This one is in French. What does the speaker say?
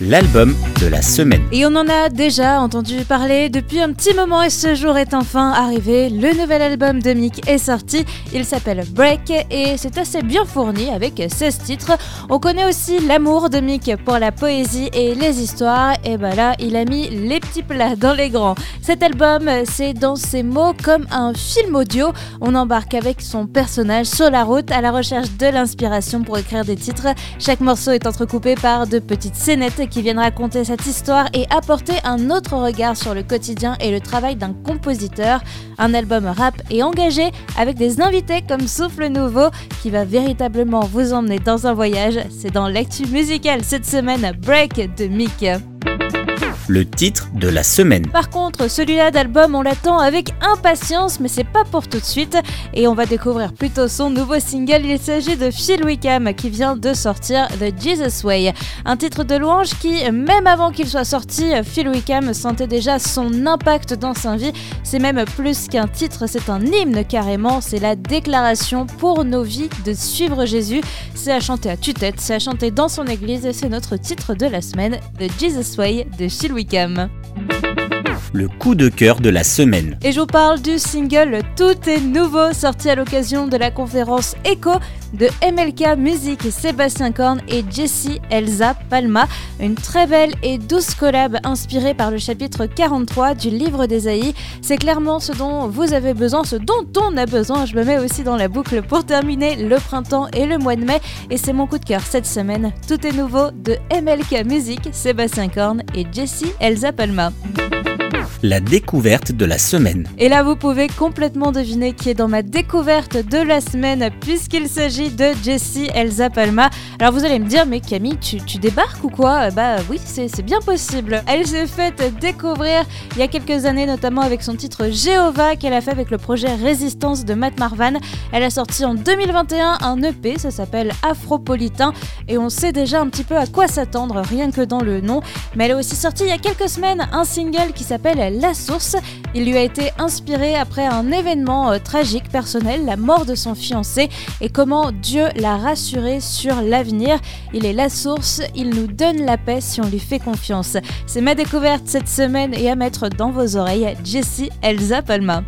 l'album de la semaine. Et on en a déjà entendu parler depuis un petit moment et ce jour est enfin arrivé. Le nouvel album de Mick est sorti. Il s'appelle Break et c'est assez bien fourni avec 16 titres. On connaît aussi l'amour de Mick pour la poésie et les histoires. Et bah là, il a mis les petits plats dans les grands. Cet album, c'est dans ses mots comme un film audio. On embarque avec son personnage sur la route à la recherche de l'inspiration pour écrire des titres. Chaque morceau est entrecoupé par de petites scénettes qui viennent raconter cette histoire et apporter un autre regard sur le quotidien et le travail d'un compositeur. Un album rap et engagé avec des invités comme Souffle Nouveau qui va véritablement vous emmener dans un voyage. C'est dans l'actu musicale cette semaine Break de Mick le titre de la semaine. Par contre, celui-là d'album, on l'attend avec impatience, mais c'est pas pour tout de suite. Et on va découvrir plutôt son nouveau single. Il s'agit de Phil Wickham qui vient de sortir The Jesus Way. Un titre de louange qui, même avant qu'il soit sorti, Phil Wickham sentait déjà son impact dans sa vie. C'est même plus qu'un titre, c'est un hymne carrément. C'est la déclaration pour nos vies de suivre Jésus. C'est à chanter à tue-tête, c'est à chanter dans son église. C'est notre titre de la semaine, The Jesus Way de Phil Wickham le coup de cœur de la semaine. Et je vous parle du single Tout est nouveau sorti à l'occasion de la conférence Echo de MLK Music Sébastien Korn et Jessie Elsa Palma. Une très belle et douce collab inspirée par le chapitre 43 du livre d'Esaïe. C'est clairement ce dont vous avez besoin, ce dont on a besoin. Je me mets aussi dans la boucle pour terminer le printemps et le mois de mai. Et c'est mon coup de cœur cette semaine. Tout est nouveau de MLK Music, Sébastien Korn et Jessie Elsa Palma la découverte de la semaine. Et là, vous pouvez complètement deviner qui est dans ma découverte de la semaine, puisqu'il s'agit de Jessie Elsa Palma. Alors vous allez me dire, mais Camille, tu, débarques ou quoi? Bah oui, c'est bien possible. Elle s'est faite découvrir il y a quelques années, notamment avec son titre Jéhovah qu'elle a fait avec le projet Résistance de Matt Marvan. Elle a sorti en 2021 un EP, ça s'appelle Afropolitain, et on sait déjà un petit peu à quoi s'attendre, rien que dans le nom. Mais elle a aussi sorti il y a quelques semaines un single qui s'appelle la Source. Il lui a été inspiré après un événement euh, tragique personnel, la mort de son fiancé, et comment Dieu l'a rassuré sur l'avenir. Il est la source, il nous donne la paix si on lui fait confiance. C'est ma découverte cette semaine et à mettre dans vos oreilles, Jessie Elsa Palma.